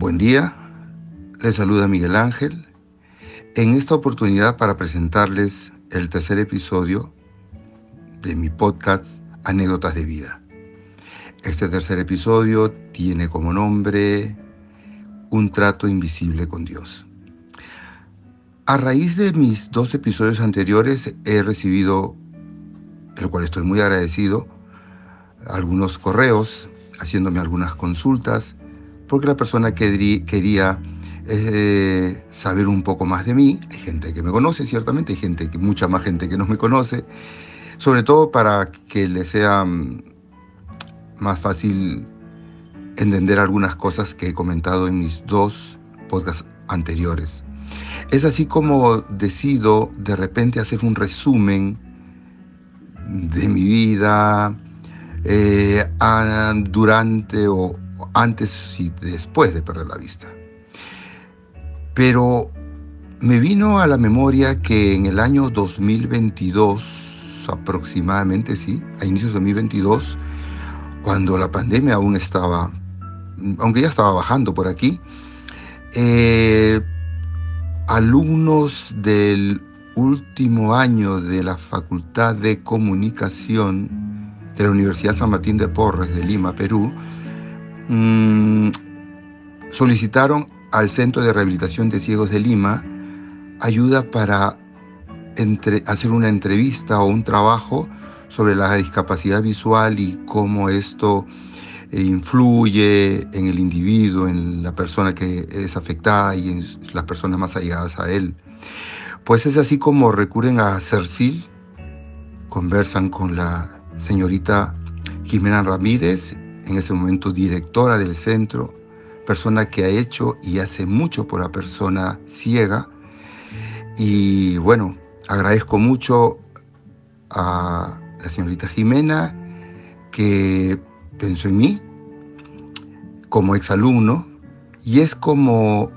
Buen día. Les saluda Miguel Ángel. En esta oportunidad para presentarles el tercer episodio de mi podcast Anécdotas de Vida. Este tercer episodio tiene como nombre Un trato invisible con Dios. A raíz de mis dos episodios anteriores he recibido, el cual estoy muy agradecido, algunos correos haciéndome algunas consultas porque la persona que quería eh, saber un poco más de mí. Hay gente que me conoce, ciertamente, hay gente mucha más gente que no me conoce, sobre todo para que le sea mm, más fácil entender algunas cosas que he comentado en mis dos podcasts anteriores. Es así como decido de repente hacer un resumen de mi vida eh, durante o antes y después de perder la vista. Pero me vino a la memoria que en el año 2022, aproximadamente, sí, a inicios de 2022, cuando la pandemia aún estaba, aunque ya estaba bajando por aquí, eh, alumnos del último año de la Facultad de Comunicación de la Universidad San Martín de Porres de Lima, Perú, Mm, solicitaron al Centro de Rehabilitación de Ciegos de Lima ayuda para hacer una entrevista o un trabajo sobre la discapacidad visual y cómo esto eh, influye en el individuo, en la persona que es afectada y en las personas más allegadas a él. Pues es así como recurren a CERCIL, conversan con la señorita Jimena Ramírez en ese momento directora del centro, persona que ha hecho y hace mucho por la persona ciega. Y bueno, agradezco mucho a la señorita Jimena que pensó en mí como exalumno y es como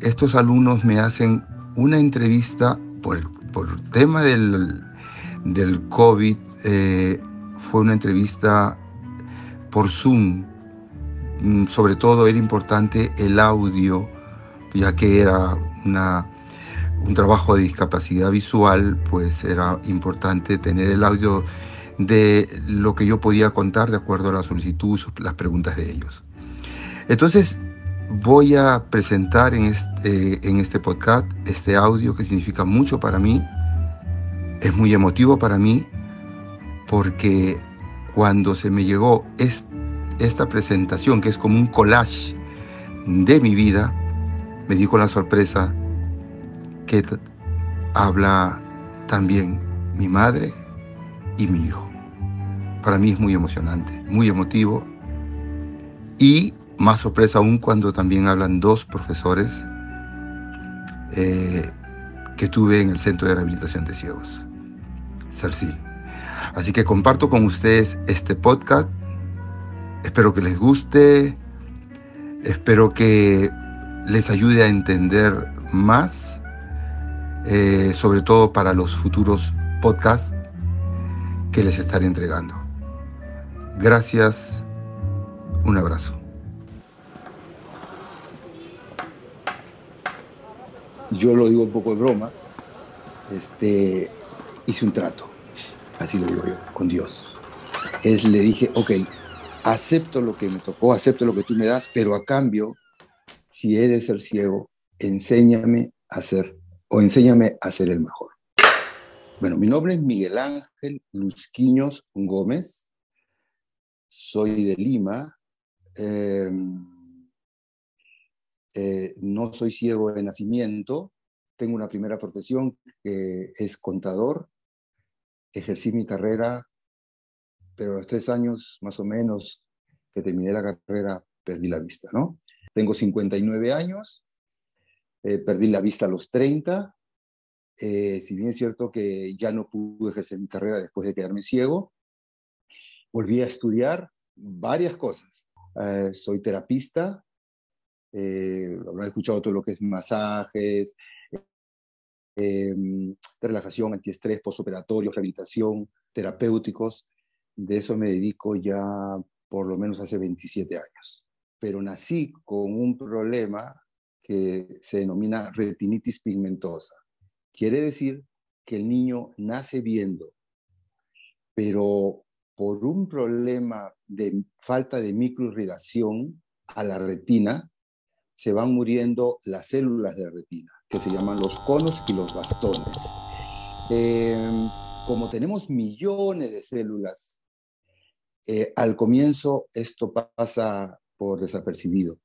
estos alumnos me hacen una entrevista por por tema del, del COVID, eh, fue una entrevista por Zoom. Mm, sobre todo era importante el audio, ya que era una, un trabajo de discapacidad visual, pues era importante tener el audio de lo que yo podía contar de acuerdo a la solicitud, las preguntas de ellos. Entonces, voy a presentar en este, en este podcast este audio que significa mucho para mí, es muy emotivo para mí, porque cuando se me llegó esta presentación, que es como un collage de mi vida, me di con la sorpresa que habla también mi madre y mi hijo. Para mí es muy emocionante, muy emotivo y más sorpresa aún cuando también hablan dos profesores eh, que tuve en el Centro de Rehabilitación de Ciegos, CERCIL. Así que comparto con ustedes este podcast. Espero que les guste. Espero que les ayude a entender más, eh, sobre todo para los futuros podcasts que les estaré entregando. Gracias. Un abrazo. Yo lo digo un poco de broma. Este, hice un trato así lo digo yo, con Dios. Es, le dije, ok, acepto lo que me tocó, acepto lo que tú me das, pero a cambio, si he de ser ciego, enséñame a ser, o enséñame a ser el mejor. Bueno, mi nombre es Miguel Ángel Luzquiños Gómez, soy de Lima, em, eh, no soy ciego de nacimiento, tengo una primera profesión que es contador, ejercí mi carrera, pero a los tres años más o menos que terminé la carrera perdí la vista, ¿no? Tengo 59 años, eh, perdí la vista a los 30, eh, si bien es cierto que ya no pude ejercer mi carrera después de quedarme ciego, volví a estudiar varias cosas. Eh, soy terapista, habrán escuchado todo lo que es masajes, Em, de relajación, antiestrés, postoperatorio, rehabilitación, terapéuticos. De eso me dedico ya por lo menos hace 27 años. pero nací con un problema que se denomina retinitis pigmentosa. Quiere decir que el niño nace viendo, pero por un problema de falta de microirrigación a la retina, se van muriendo las células de la retina, que se llaman los conos y los bastones. Em, como tenemos millones de células, eh, al comienzo esto pasa por desapercibido,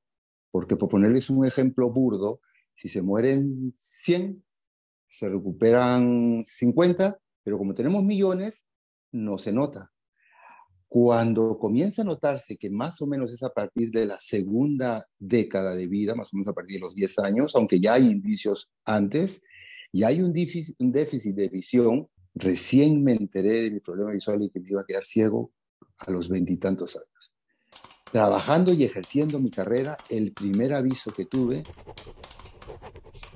porque por ponerles un ejemplo burdo, si se mueren 100, se recuperan 50, pero como tenemos millones, no se nota. Cuando comienza a notarse que más o menos es a partir de la segunda década de vida, más o menos a partir de los 10 años, aunque ya hay indicios antes, y hay un déficit, un déficit de visión, recién me enteré de mi problema visual y que me iba a quedar ciego a los veintitantos años. Trabajando y ejerciendo mi carrera, el primer aviso que tuve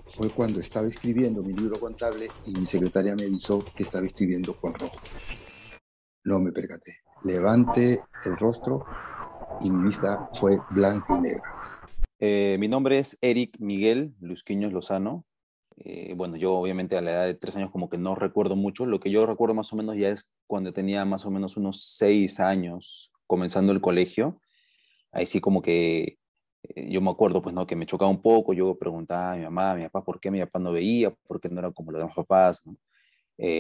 fue cuando estaba escribiendo mi libro contable y mi secretaria me avisó que estaba escribiendo con rojo. No me percaté. Levante el rostro y mi vista fue blanca y negra. Eh, mi nombre es Eric Miguel Luzquiños Lozano. Eh, bueno, yo obviamente a la edad de tres años como que no recuerdo mucho. Lo que yo recuerdo más o menos ya es cuando tenía más o menos unos seis años comenzando el colegio. Ahí sí como que eh, yo me acuerdo pues no que me chocaba un poco. Yo preguntaba a mi mamá, a mi papá, ¿por qué mi papá no veía? ¿Por qué no era como los demás papás?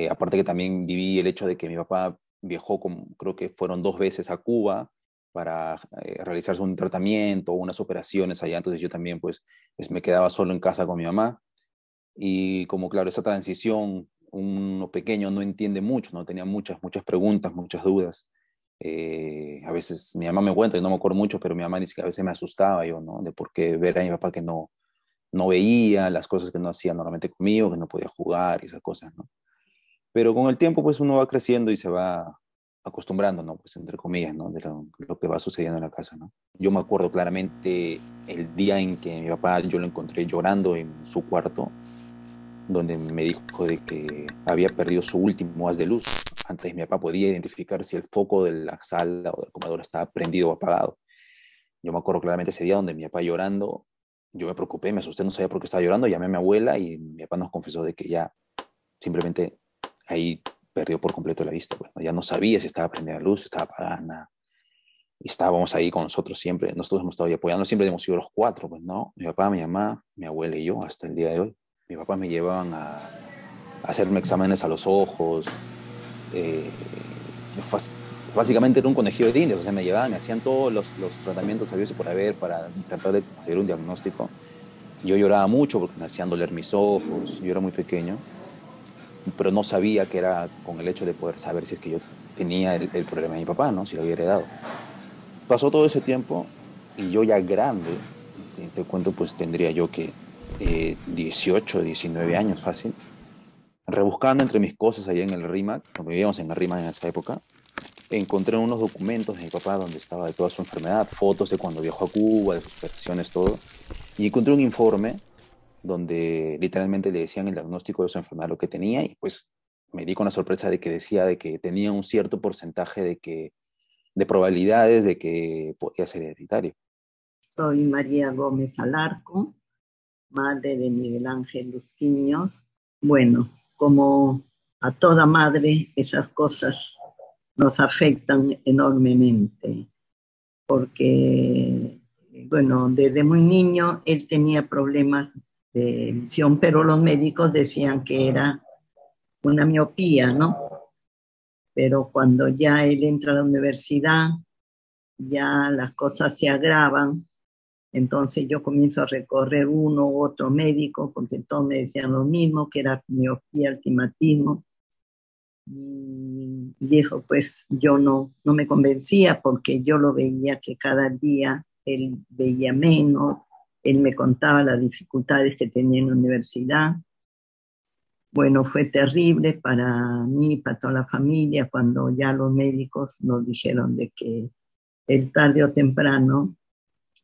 aparte que también viví el hecho de que mi papá viajó, como, creo que fueron dos veces a Cuba para eh, realizarse un tratamiento unas operaciones allá, entonces yo también pues, pues, me quedaba solo en casa con mi mamá y como claro, esa transición, uno pequeño no entiende mucho, no tenía muchas, muchas preguntas, muchas dudas. Eh, a veces mi mamá me cuenta, y no me acuerdo mucho, pero mi mamá dice que a veces me asustaba yo, ¿no? De por qué ver a mi papá que no, no veía, las cosas que no hacía normalmente conmigo, que no podía jugar y esas cosas, ¿no? Pero con el tiempo, pues uno va creciendo y se va acostumbrando, ¿no? Pues entre comillas, ¿no? De lo, que va sucediendo en la casa, ¿no? Yo me acuerdo claramente el día en que mi papá, yo lo encontré llorando en su cuarto, donde me dijo de que había perdido su último haz de luz. Antes mi papá podía identificar si el foco de la sala o del comedor estaba prendido o apagado. Yo me acuerdo claramente ese día donde mi papá llorando, yo me preocupé, me asusté, no sabía por qué estaba llorando, llamé a mi abuela y mi papá nos confesó de que ya simplemente ahí perdió por completo la vista. Bueno, ya no sabía si estaba prendida la luz, estaba apagada, estábamos ahí con nosotros siempre. Nosotros hemos estado ahí apoyando, siempre hemos sido los cuatro, pues, ¿no? Mi papá, mi mamá, mi abuela y yo, hasta el día de hoy. Mi papá me llevaban a, hacerme exámenes a los ojos. Eh, básicamente era un conejillo de indias, o sea, me llevaban, me hacían todos los, los tratamientos sabios por haber para tratar de hacer un diagnóstico. Yo lloraba mucho porque me hacían doler mis ojos, yo era muy pequeño pero no sabía que era con el hecho de poder saber si es que yo tenía el, problema de mi papá, ¿no? Si lo había heredado. Pasó todo ese tiempo y yo ya grande, te, cuento, pues tendría yo que 18, eh, 19 años fácil, rebuscando entre mis cosas allá en el RIMAC, cuando vivíamos en el RIMAC en esa época, encontré unos documentos de mi papá donde estaba de toda su enfermedad, fotos de cuando viajó a Cuba, de sus operaciones, todo, y encontré un informe donde literalmente le decían el diagnóstico de su enfermedad lo que tenía y pues me di con la sorpresa de que decía de que tenía un cierto porcentaje de que de probabilidades de que podía ser hereditario. Soy María Gómez Alarco, madre de Miguel Ángel Luzquiños. Bueno, como a toda madre, esas cosas nos afectan enormemente, porque, bueno, desde muy niño él tenía problemas de visión, pero los médicos decían que era una miopía, ¿no? Pero cuando ya él entra a la universidad, ya las cosas se agravan, entonces yo comienzo a recorrer uno u otro médico, porque todos me decían lo mismo, que era miopía, altimatismo. Y, y eso pues yo no, no me convencía porque yo lo veía que cada día él veía menos, él me contaba las dificultades que tenía en la universidad. Bueno, fue terrible para mí, para toda la familia, cuando ya los médicos nos dijeron de que el tarde o temprano,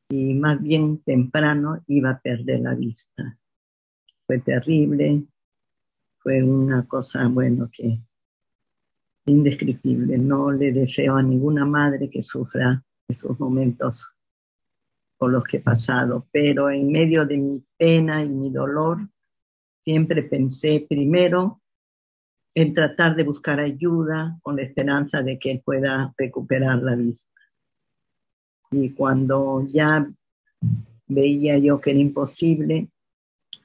y más bien temprano, iba a perder la vista. Fue terrible, fue una cosa, bueno, que indescriptible. No le deseo a ninguna madre que sufra esos momentos por los que he pasado, pero en medio de mi pena y mi dolor, siempre pensé primero en tratar de buscar ayuda con la esperanza de que él pueda recuperar la vista. Y cuando ya veía yo que era imposible,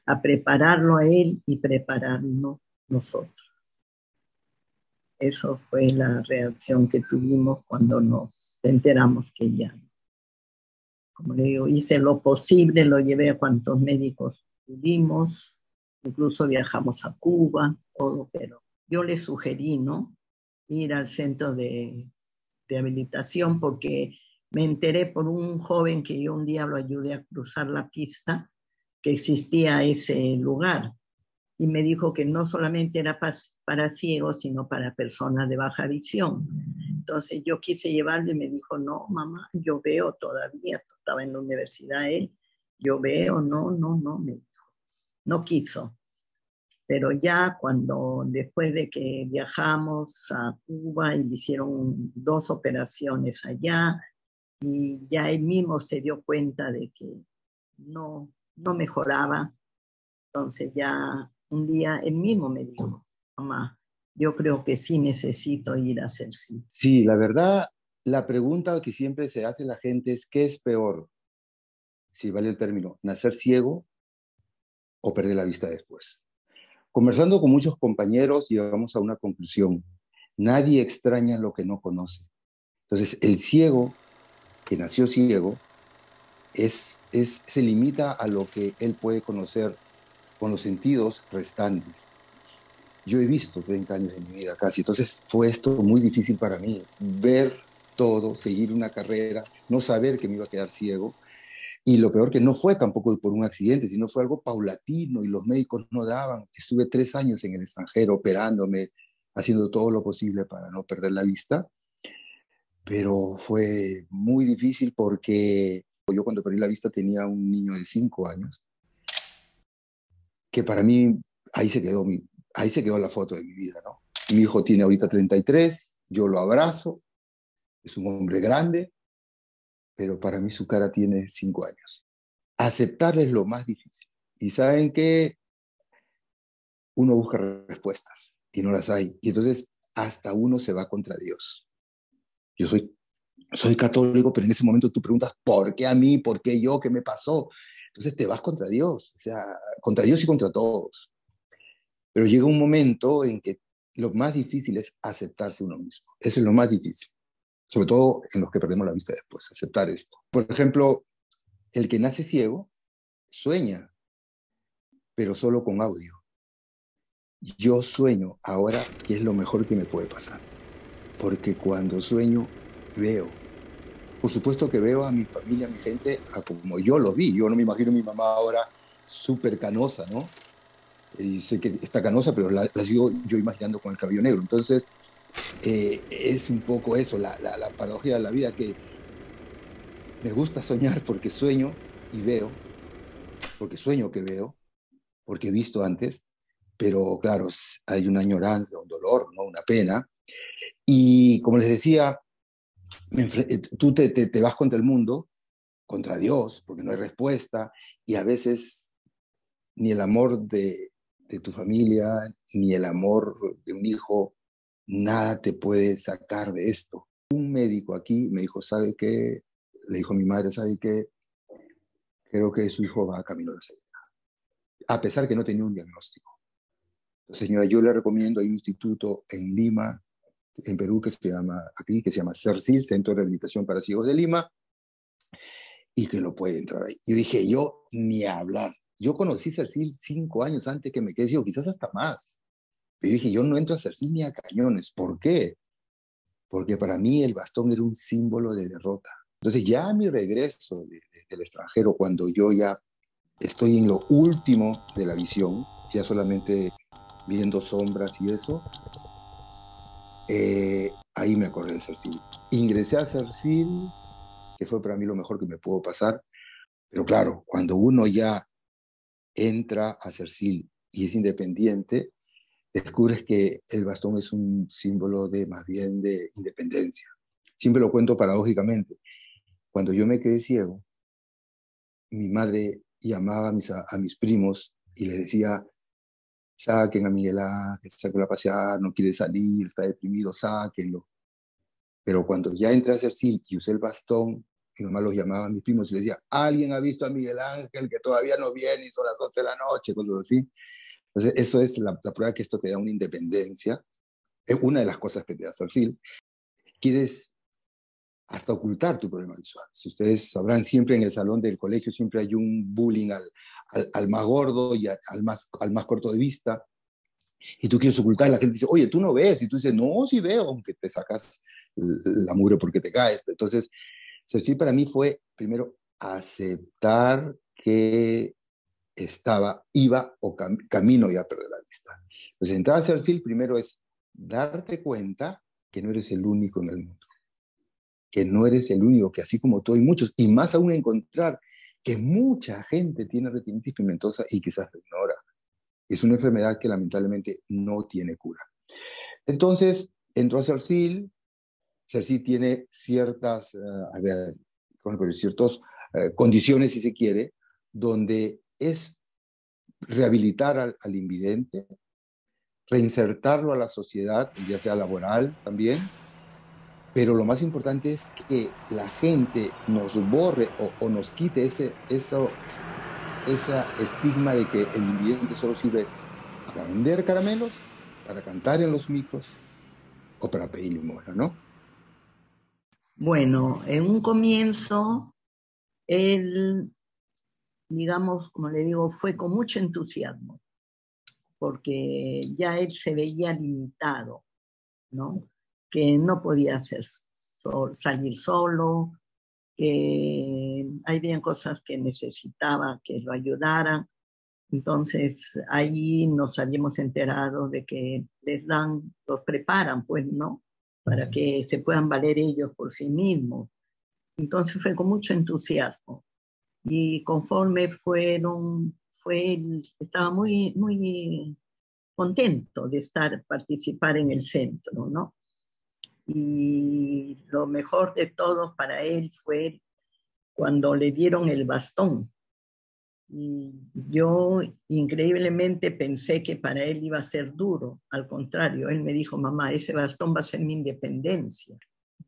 a prepararlo a él y prepararnos nosotros. Eso fue la reacción que tuvimos cuando nos enteramos que ya, como le digo, hice lo posible, lo llevé a cuantos médicos pudimos, incluso viajamos a Cuba, todo, pero yo le sugerí, ¿no? Ir al centro de rehabilitación porque me enteré por un joven que yo un día lo ayudé a cruzar la pista que existía ese lugar y me dijo que no solamente era para ciegos, sino para personas de baja visión. Entonces yo quise llevarlo y me dijo, no, mamá, yo veo todavía, estaba en la universidad él, yo veo, no, no, no, me dijo, no quiso. Pero ya cuando, después de que viajamos a Cuba y le hicieron dos operaciones allá, y ya él mismo se dio cuenta de que no, no mejoraba. Entonces ya un día él mismo me dijo, mamá, yo creo que sí necesito ir a hacer sí. Sí, la verdad, la pregunta que siempre se hace la gente es, ¿qué es peor? Si vale el término, nacer ciego o perder la vista después. Conversando con muchos compañeros, llegamos a una conclusión. Nadie extraña lo que no conoce. Entonces, el ciego, que nació ciego, es, es, se limita a lo que él puede conocer con los sentidos restantes. Yo he visto 30 años de mi vida casi, entonces fue esto muy difícil para mí, ver todo, seguir una carrera, no saber que me iba a quedar ciego. Y lo peor que no fue tampoco por un accidente, sino fue algo paulatino y los médicos no daban. Estuve tres años en el extranjero operándome, haciendo todo lo posible para no perder la vista, pero fue muy difícil porque yo cuando perdí la vista tenía un niño de cinco años que para mí ahí se quedó, mi, ahí se quedó la foto de mi vida, ¿no? Mi hijo tiene ahorita 33, yo lo abrazo, es un hombre grande, pero para mí su cara tiene 5 años. Aceptar es lo más difícil. Y saben que uno busca respuestas y no las hay. Y entonces hasta uno se va contra Dios. Yo soy, soy católico, pero en ese momento tú preguntas, ¿por qué a mí? ¿Por qué yo? ¿Qué me pasó? Entonces te vas contra Dios, o sea, contra Dios y contra todos. Pero llega un momento en que lo más difícil es aceptarse uno mismo. Eso es lo más difícil. Sobre todo en los que perdemos la vista después, aceptar esto. Por ejemplo, el que nace ciego sueña, pero solo con audio. Yo sueño ahora y es lo mejor que me puede pasar. Porque cuando sueño, veo, por supuesto que veo a mi familia, a mi gente, a como yo lo vi. Yo no me imagino a mi mamá ahora súper canosa, ¿no? Y sé que está canosa, pero la, sigo yo imaginando con el cabello negro. Entonces, eh, es un poco eso, la, la, la paradoja de la vida, que me gusta soñar porque sueño y veo, porque sueño que veo, porque he visto antes, pero claro, hay una añoranza, un dolor, ¿no? una pena. Y como les decía, eh, tú te, te, vas contra el mundo, contra Dios, porque no hay respuesta, y a veces ni el amor de, de tu familia, ni el amor de un hijo, nada te puede sacar de esto. Un médico aquí me dijo, ¿sabe qué? Le dijo mi madre, ¿sabe qué? Creo que su hijo va a camino de salida. A pesar que no tenía un diagnóstico. señora, yo le recomiendo, hay un instituto en Lima en Perú que se llama, aquí, que se llama CERCIL, Centro de Rehabilitación para Ciegos de Lima, y que no puede entrar ahí. Yo dije, yo ni hablar. Yo conocí CERCIL cinco años antes que me quedé ciego, quizás hasta más. Pero dije, yo no entro a CERCIL ni a cañones. ¿Por qué? Porque para mí el bastón era un símbolo de derrota. Entonces ya a mi regreso del extranjero, cuando yo ya estoy en lo último de la visión, ya solamente viendo sombras y eso, eh, ahí me acordé de Cercil. Ingresé a Cercil, que fue para mí lo mejor que me pudo pasar, pero claro, cuando uno ya entra a Cercil y es independiente, descubres que el bastón es un símbolo de más bien de independencia. Siempre lo cuento paradójicamente. Cuando yo me quedé ciego, mi madre llamaba a mis, primos y les decía, saquen a Miguel Ángel, saquen a pasear, no quiere salir, está deprimido, sáquenlo. Pero cuando ya entré a hacer SIL y usé el bastón, mi mamá los llamaba a mis primos y les decía, alguien ha visto a Miguel Ángel que todavía no viene y son las 11 de la noche, cosas así. Entonces, eso es la, la prueba que esto te da una independencia. Es una de las cosas que te da SIL. Quieres hasta ocultar tu problema visual. Si ustedes sabrán, siempre en el salón del colegio siempre hay un bullying al, al, más gordo y al, más, al más corto de vista. Y tú quieres ocultar, la gente dice, oye, tú no ves. Y tú dices, no, sí veo, aunque te sacas la mugre porque te caes. Entonces, sí para mí fue primero aceptar que estaba, iba o camino ya a perder la vista. Entonces, entrar a CERCIL primero es darte cuenta que no eres el único en el mundo que no eres el único, que así como tú hay muchos, y más aún encontrar que mucha gente tiene retinitis pigmentosa y quizás lo ignora. Es una enfermedad que lamentablemente no tiene cura. Entonces, entró a CERCIL, CERCIL tiene ciertas, uh, a ver, ciertas uh, condiciones, si se quiere, donde es rehabilitar al, al invidente, reinsertarlo a la sociedad, ya sea laboral también, pero lo más importante es que la gente nos borre o, nos quite ese, eso, esa estigma de que el invidente solo sirve para vender caramelos, para cantar en los micros o para pedir limosna, ¿no? Bueno, en un comienzo, él, digamos, como le digo, fue con mucho entusiasmo, porque ya él se veía limitado, ¿no? que no podía salir solo, que había cosas que necesitaba que lo ayudaran. Entonces ahí nos habíamos enterado de que les dan, los preparan, pues, ¿no? Para que se puedan valer ellos por sí mismos. Entonces fue con mucho entusiasmo. Y conforme fueron, fue, estaba muy, muy contento de estar, participar en el centro, ¿no? y lo mejor de todo para él fue cuando le dieron el bastón. Y yo increíblemente pensé que para él iba a ser duro. Al contrario, él me dijo, mamá, ese bastón va a ser mi independencia.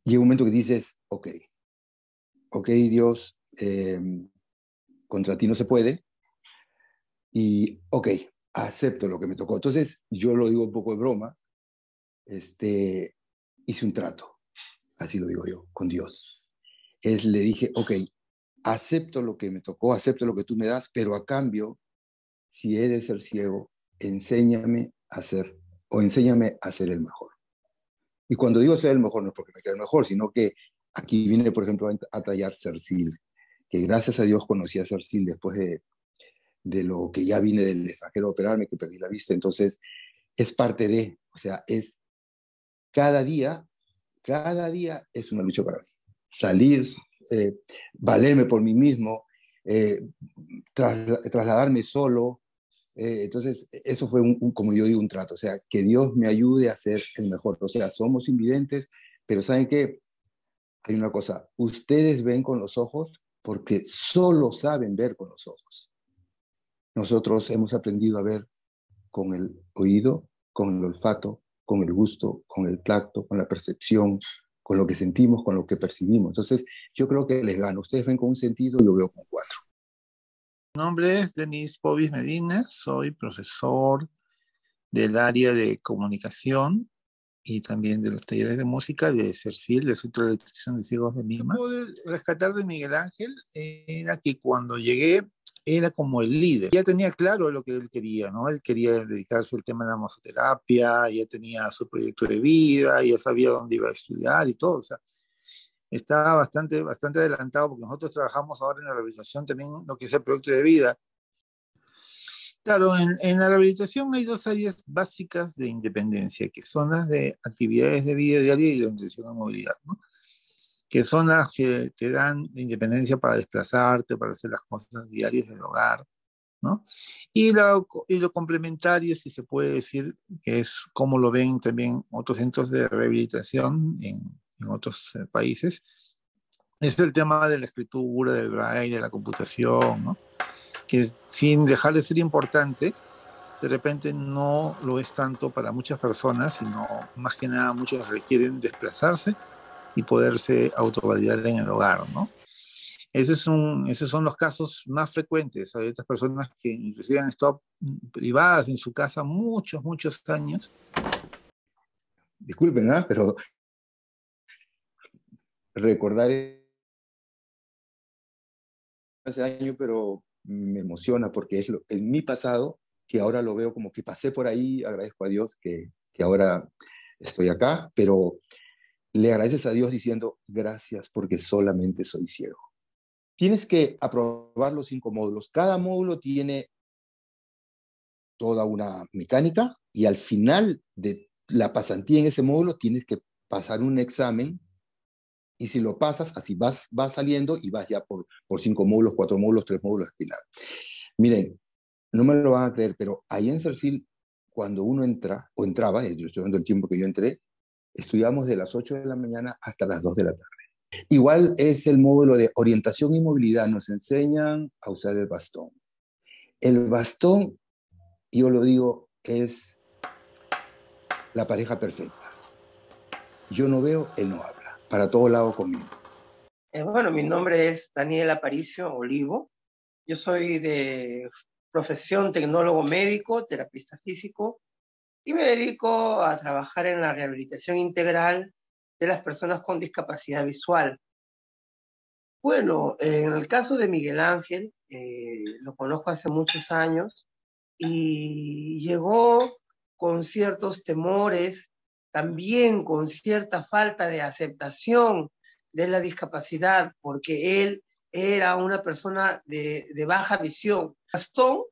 Y un momento que dices, ok, ok Dios, em, contra ti no se puede. Y ok, acepto lo que me tocó. Entonces, yo lo digo un poco de broma. Este, hice un trato, así lo digo yo, con Dios. Es, le dije, ok, acepto lo que me tocó, acepto lo que tú me das, pero a cambio, si he de ser ciego, enséñame a ser, o enséñame a ser el mejor. Y cuando digo ser el mejor, no es porque me quede el mejor, sino que aquí viene, por ejemplo, a, tallar Cercil, que gracias a Dios conocí a Cercil después de, de lo que ya vine del extranjero a operarme, que perdí la vista. Entonces, es parte de, o sea, es cada día, cada día es una lucha para mí. Salir, eh, valerme por mí mismo, eh, trasladarme solo. Eh, entonces, eso fue, como yo digo, un trato. O sea, que Dios me ayude a ser el mejor. O sea, somos invidentes, pero ¿saben qué? Hay una cosa, ustedes ven con los ojos porque solo saben ver con los ojos. Nosotros hemos aprendido a ver con el oído, con el olfato, con el gusto, con el tacto, con la percepción, con lo que sentimos, con lo que percibimos. Entonces, yo creo que les gano. Ustedes ven con un sentido, yo veo con cuatro. Mi nombre es Denis Pobis Medina, soy profesor del área de comunicación y también de los talleres de música de CERCIL, del Centro de Electrización de Ciegos de Lima. Lo de rescatar de Miguel Ángel era que cuando llegué era como el líder. Ya tenía claro lo que él quería, ¿no? Él quería dedicarse al tema de la masoterapia, ya tenía su proyecto de vida, ya sabía dónde iba a estudiar y todo, o sea, estaba bastante, bastante adelantado porque nosotros trabajamos ahora en la rehabilitación también lo que es el proyecto de vida. Claro, en, en, la rehabilitación hay dos áreas básicas de independencia, que son las de actividades de vida diaria y de orientación a movilidad, ¿no? Que son las que te dan independencia para desplazarte, para hacer las cosas diarias del hogar, ¿no? Y lo, y lo complementario, si se puede decir, que es como lo ven también otros centros de rehabilitación en, en otros eh, países, es el tema de la escritura, del braille, de la computación, ¿no? que sin dejar de ser importante, de repente no lo es tanto para muchas personas, sino más que nada muchos requieren desplazarse y poderse autovalidar en el hogar, ¿no? Ese es un, esos son los casos más frecuentes. Hay otras personas que inclusive han estado privadas en su casa muchos, muchos años. Disculpen, ¿ah? pero recordar ese año, pero me emociona porque es lo, en mi pasado que ahora lo veo como que pasé por ahí, agradezco a Dios que, que ahora estoy acá, pero le agradeces a Dios diciendo gracias porque solamente soy ciego tienes que aprobar los cinco módulos. Cada módulo tiene toda una mecánica y al final de la pasantía en ese módulo tienes que pasar un examen y si lo pasas, así vas, vas saliendo y vas ya por, por cinco módulos, cuatro módulos, tres módulos al final. Miren, no me lo van a creer, pero ahí en Serfil, cuando uno entra, o entraba, yo estoy hablando del tiempo que yo entré, estudiamos de las 8 de la mañana hasta las 2 de la tarde. Igual es el módulo de orientación y movilidad. Nos enseñan a usar el bastón. El bastón, yo lo digo, es la pareja perfecta. Yo no veo, él no habla. Para todo lado conmigo. Eh, bueno, mi nombre es Daniel Aparicio Olivo. Yo soy de profesión tecnólogo médico, terapista físico, y me dedico a trabajar en la rehabilitación integral de las personas con discapacidad visual. Bueno, en el caso de Miguel Ángel, eh, lo conozco hace muchos años y llegó con ciertos temores, también con cierta falta de aceptación de la discapacidad, porque él era una persona de, de baja visión. Gastón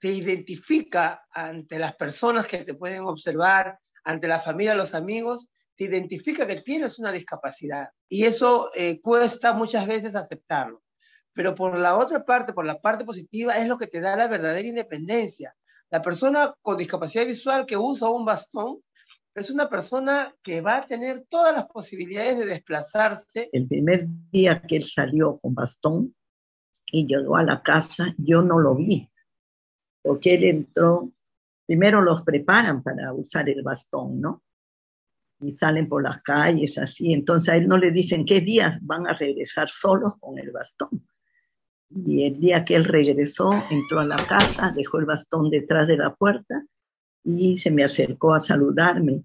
te identifica ante las personas que te pueden observar, ante la familia, los amigos, identifica que tienes una discapacidad y eso eh, cuesta muchas veces aceptarlo. Pero por la otra parte, por la parte positiva, es lo que te da la verdadera independencia. La persona con discapacidad visual que usa un bastón es una persona que va a tener todas las posibilidades de desplazarse. El primer día que él salió con bastón y llegó a la casa, yo no lo vi, porque él entró, primero los preparan para usar el bastón, ¿no? y salen por las calles así. Entonces a él no le dicen qué días van a regresar solos con el bastón. Y el día que él regresó, entró a la casa, dejó el bastón detrás de la puerta y se me acercó a saludarme.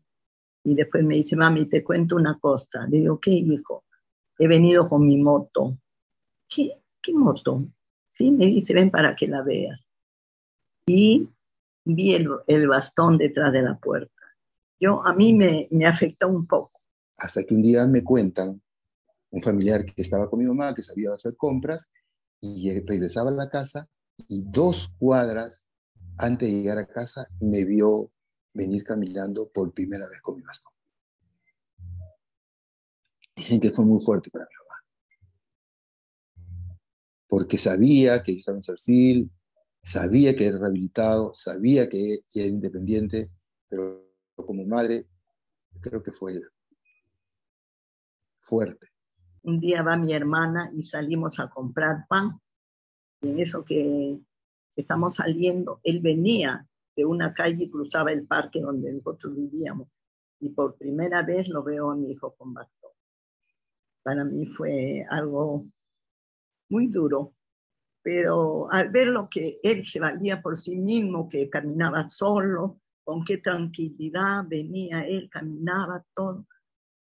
Y después me dice, mami, te cuento una cosa. Le digo, ¿qué, hijo? He venido con mi moto. ¿Qué, qué moto? Sí, me dice, ven para que la veas. Y vi el, bastón detrás de la puerta yo, a mí me, me afectó un poco. Hasta que un día me cuentan, un familiar que estaba con mi mamá, que sabía hacer compras, y regresaba a la casa y dos cuadras antes de llegar a casa me vio venir caminando por primera vez con mi bastón. Dicen que fue muy fuerte para mi mamá. Porque sabía que yo estaba en Sarcil, sabía que era rehabilitado, sabía que era independiente, pero como madre, creo que fue fuerte. Un día va mi hermana y salimos a comprar pan. Y en eso que, estamos saliendo, él venía de una calle y cruzaba el parque donde nosotros vivíamos. Y por primera vez lo veo a mi hijo con bastón. Para mí fue algo muy duro, pero al ver lo que él se valía por sí mismo, que caminaba solo, con qué tranquilidad venía él, caminaba todo.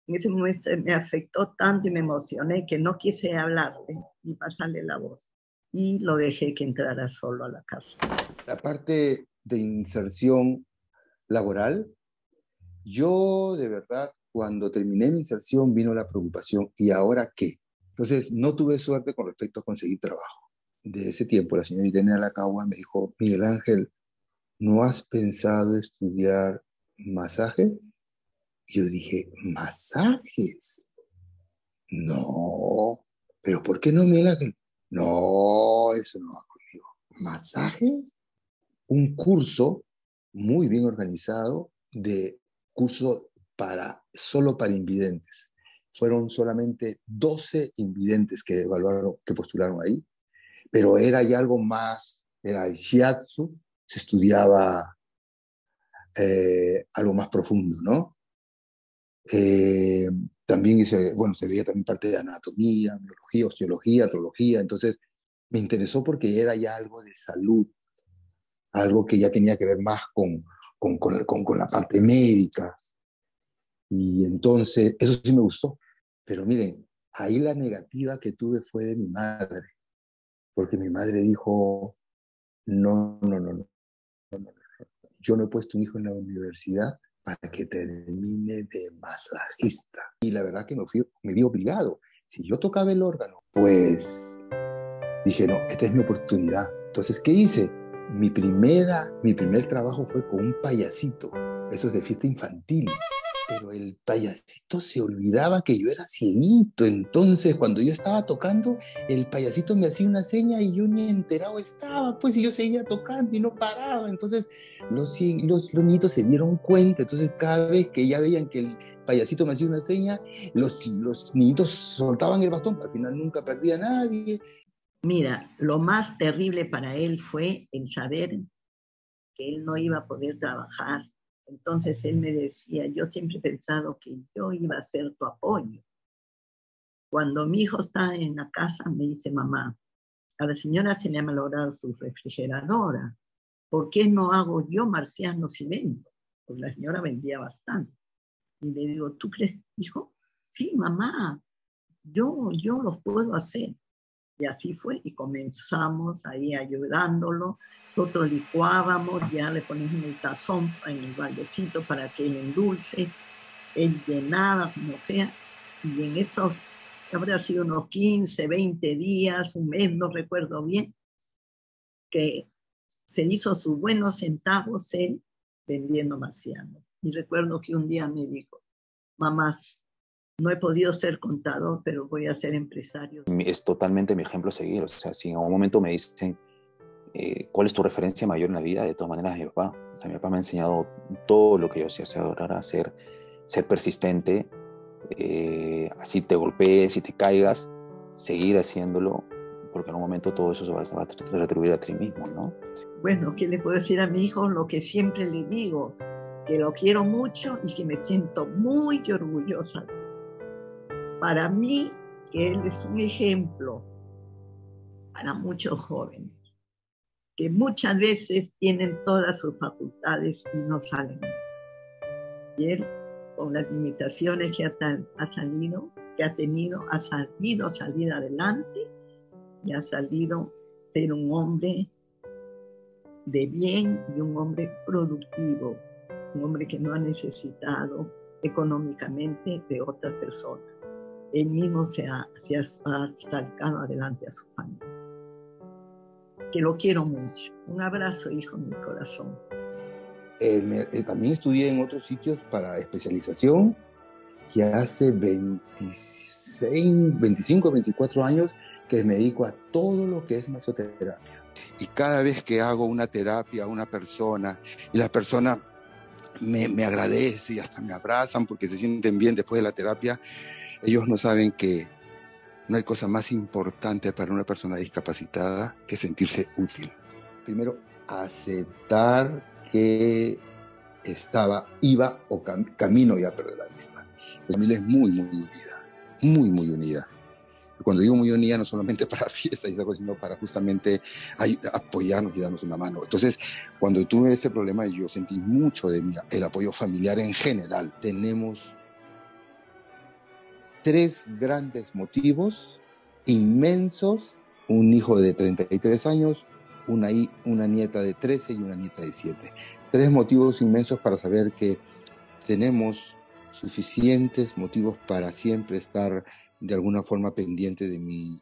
En ese momento me afectó tanto y me emocioné que no quise hablarle ni pasarle la voz. Y lo dejé que entrara solo a la casa. La parte de inserción laboral, yo de verdad, cuando terminé mi inserción vino la preocupación, ¿y ahora qué? Entonces, no tuve suerte con respecto a conseguir trabajo. De ese tiempo, la señora Irene Alacagua me dijo, Miguel Ángel, ¿no has pensado estudiar masajes? yo dije, ¿masajes? No, pero ¿por qué no, Miguel Ángel? No, eso no va conmigo. ¿Masajes? Un curso muy bien organizado de curso para, solo para invidentes. fueron solamente 12 invidentes que evaluaron, que postularon ahí, pero era ya algo más, era el shiatsu, se estudiaba eh, algo más profundo, ¿no? Eh, también hice, bueno, se veía también parte de anatomía, biología, osteología, astrología, entonces me interesó porque era ya algo de salud, algo que ya tenía que ver más con, con, con, con la parte médica. Y entonces, eso sí me gustó. Pero miren, ahí la negativa que tuve fue de mi madre, porque mi madre dijo, no, no, no, no, yo no he puesto un hijo en la universidad para que termine de masajista. Y la verdad que me, fui, me vi obligado. Si yo tocaba el órgano, pues dije, no, esta es mi oportunidad. Entonces, ¿qué hice? Mi, primera, mi primer trabajo fue con un payasito, eso es de fiesta infantil pero el payasito se olvidaba que yo era cieguito. Entonces, cuando yo estaba tocando, el payasito me hacía una seña y yo ni enterado estaba, pues, y yo seguía tocando y no paraba. Entonces, los, los, los niñitos se dieron cuenta. Entonces, cada vez que ya veían que el payasito me hacía una seña, los, los niñitos soltaban el bastón. Al final nunca perdía nadie. Mira, lo más terrible para él fue el saber que él no iba a poder trabajar entonces él me decía, yo siempre he pensado que yo iba a ser tu apoyo. Cuando mi hijo está en la casa, me dice, mamá, a la señora se le ha malogrado su refrigeradora. ¿Por qué no hago yo marciano cemento? Porque la señora vendía bastante. Y le digo, ¿tú crees, hijo? Sí, mamá, yo, yo los puedo hacer. Y así fue, y comenzamos ahí ayudándolo. Nosotros licuábamos, ya le poníamos el tazón en el baldecito para que él endulce, él llenaba, como sea, y en esos, habría sido unos 15, 20 días, un mes, no recuerdo bien, que se hizo sus buenos centavos en vendiendo marciano. Y recuerdo que un día me dijo, mamás, no he podido ser contador, pero voy a ser empresario. Es totalmente mi ejemplo a seguir. O sea, si en algún momento me dicen eh, cuál es tu referencia mayor en la vida, de todas maneras mi papá. Mi papá me ha enseñado todo lo que yo sé hacer ahora, ser, ser persistente, eh, así te golpees y te caigas, seguir haciéndolo, porque en un momento todo eso se va, a retribuir a ti mismo, ¿no? Bueno, ¿qué le puedo decir a mi hijo? Lo que siempre le digo, que lo quiero mucho y que me siento muy orgullosa para mí, que él es un ejemplo para muchos jóvenes, que muchas veces tienen todas sus facultades y no salen. Y él, con las limitaciones que ha, salido, que ha tenido, ha salido salir adelante y ha salido ser un hombre de bien y un hombre productivo, un hombre que no ha necesitado económicamente de otras personas él mismo se ha, se sacado adelante a su familia. Que lo quiero mucho. Un abrazo, hijo, en mi corazón. Eh, eh, también estudié en otros sitios para especialización que hace 26, 25, 24 años que me dedico a todo lo que es masoterapia. Y cada vez que hago una terapia a una persona y la persona me, me agradece y hasta me abrazan porque se sienten bien después de la terapia, ellos no saben que no hay cosa más importante para una persona discapacitada que sentirse útil. Primero, aceptar que estaba, iba o camino ya a perder la vista. La familia es muy, muy unida, muy, muy unida. Cuando digo muy unida, no solamente para fiestas, sino para justamente apoyarnos y darnos una mano. Entonces, cuando tuve ese problema, yo sentí mucho de el apoyo familiar en general. Tenemos tres grandes motivos inmensos, un hijo de 33 años, una, una nieta de 13 y una nieta de 7. Tres motivos inmensos para saber que tenemos suficientes motivos para siempre estar de alguna forma pendiente de, mi,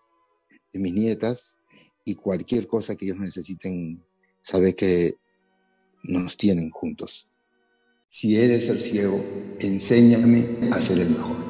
de mis nietas y cualquier cosa que ellos necesiten, saber que nos tienen juntos. Si eres el ciego, enséñame a ser el mejor.